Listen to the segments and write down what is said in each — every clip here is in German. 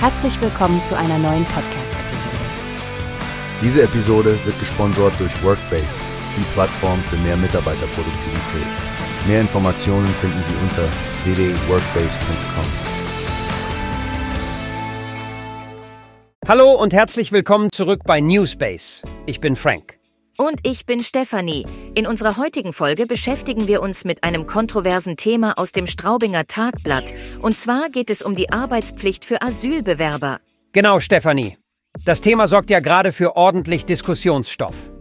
Herzlich willkommen zu einer neuen Podcast-Episode. Diese Episode wird gesponsert durch Workbase, die Plattform für mehr Mitarbeiterproduktivität. Mehr Informationen finden Sie unter www.workbase.com. Hallo und herzlich willkommen zurück bei Newspace. Ich bin Frank. Und ich bin Stefanie. In unserer heutigen Folge beschäftigen wir uns mit einem kontroversen Thema aus dem Straubinger Tagblatt. Und zwar geht es um die Arbeitspflicht für Asylbewerber. Genau, Stefanie. Das Thema sorgt ja gerade für ordentlich Diskussionsstoff.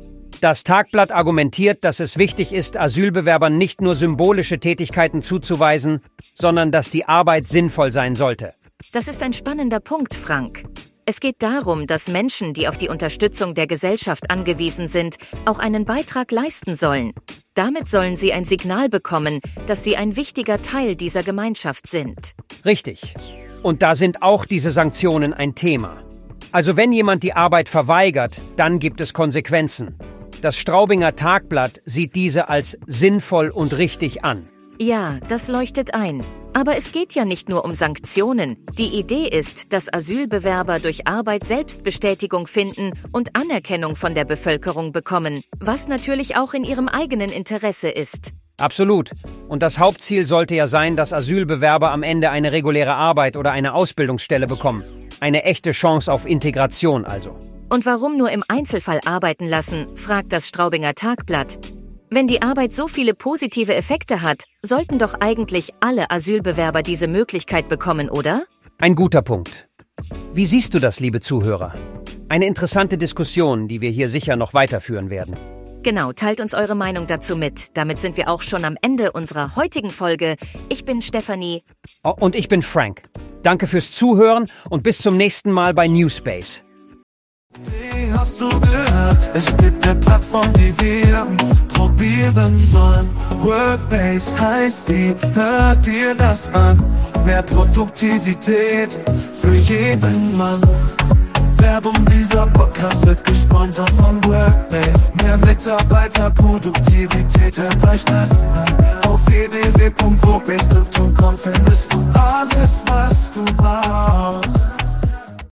Das Tagblatt argumentiert, dass es wichtig ist, Asylbewerbern nicht nur symbolische Tätigkeiten zuzuweisen, sondern dass die Arbeit sinnvoll sein sollte. Das ist ein spannender Punkt, Frank. Es geht darum, dass Menschen, die auf die Unterstützung der Gesellschaft angewiesen sind, auch einen Beitrag leisten sollen. Damit sollen sie ein Signal bekommen, dass sie ein wichtiger Teil dieser Gemeinschaft sind. Richtig. Und da sind auch diese Sanktionen ein Thema. Also wenn jemand die Arbeit verweigert, dann gibt es Konsequenzen. Das Straubinger Tagblatt sieht diese als sinnvoll und richtig an. Ja, das leuchtet ein. Aber es geht ja nicht nur um Sanktionen. Die Idee ist, dass Asylbewerber durch Arbeit Selbstbestätigung finden und Anerkennung von der Bevölkerung bekommen, was natürlich auch in ihrem eigenen Interesse ist. Absolut. Und das Hauptziel sollte ja sein, dass Asylbewerber am Ende eine reguläre Arbeit oder eine Ausbildungsstelle bekommen. Eine echte Chance auf Integration also. Und warum nur im Einzelfall arbeiten lassen, fragt das Straubinger Tagblatt. Wenn die Arbeit so viele positive Effekte hat, sollten doch eigentlich alle Asylbewerber diese Möglichkeit bekommen, oder? Ein guter Punkt. Wie siehst du das, liebe Zuhörer? Eine interessante Diskussion, die wir hier sicher noch weiterführen werden. Genau, teilt uns eure Meinung dazu mit. Damit sind wir auch schon am Ende unserer heutigen Folge. Ich bin Stefanie. Oh, und ich bin Frank. Danke fürs Zuhören und bis zum nächsten Mal bei Newspace. Wie hast du gehört? Es gibt eine Plattform, die wir probieren sollen. Workbase heißt die, hört dir das an. Mehr Produktivität für jeden Mann. Werbung dieser Podcast wird gesponsert von Workbase. Mehr Mitarbeiterproduktivität, hört euch das an. Auf www.workbase.com